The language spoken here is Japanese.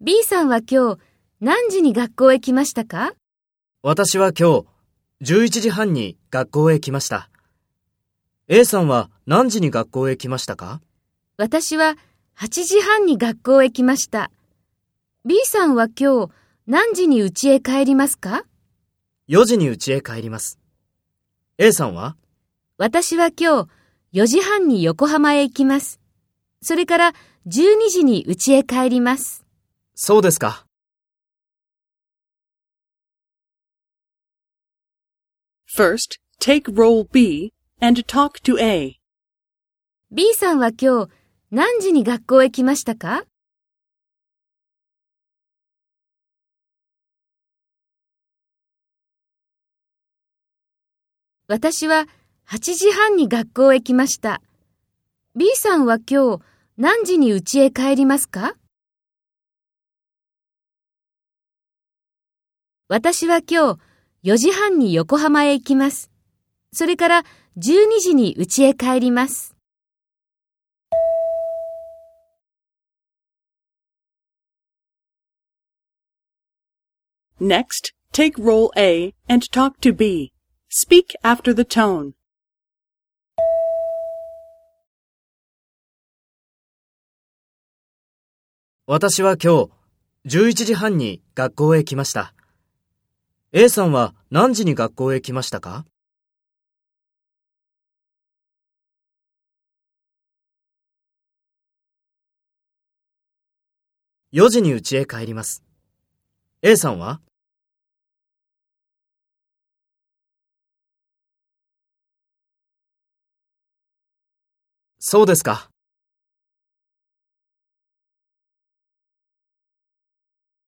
B さんは今日何時に学校へ来ましたか？私は今日11時半に学校へ来ました。A さんは何時に学校へ来ましたか？私は8時半に学校へ来ました。B さんは今日何時に家へ帰りますか ?4 時に家へ帰ります。A さんは？私は今日4時半に横浜へ行きます。それから12時に家へ帰ります。そうですか。First, take role B and talk to A. B さんは今日何時に学校へ来ましたか？私は8時半に学校へ来ました。B さんは今日何時に家へ帰りますか私は今日4時半に横浜へ行きます。それから12時に家へ帰ります。Next, take role A and talk to B. Speak after the tone. 私は今日11時半に学校へ来ました。A さんは何時に学校へ来ましたか？4時に家へ帰ります。A さんは？そうですか。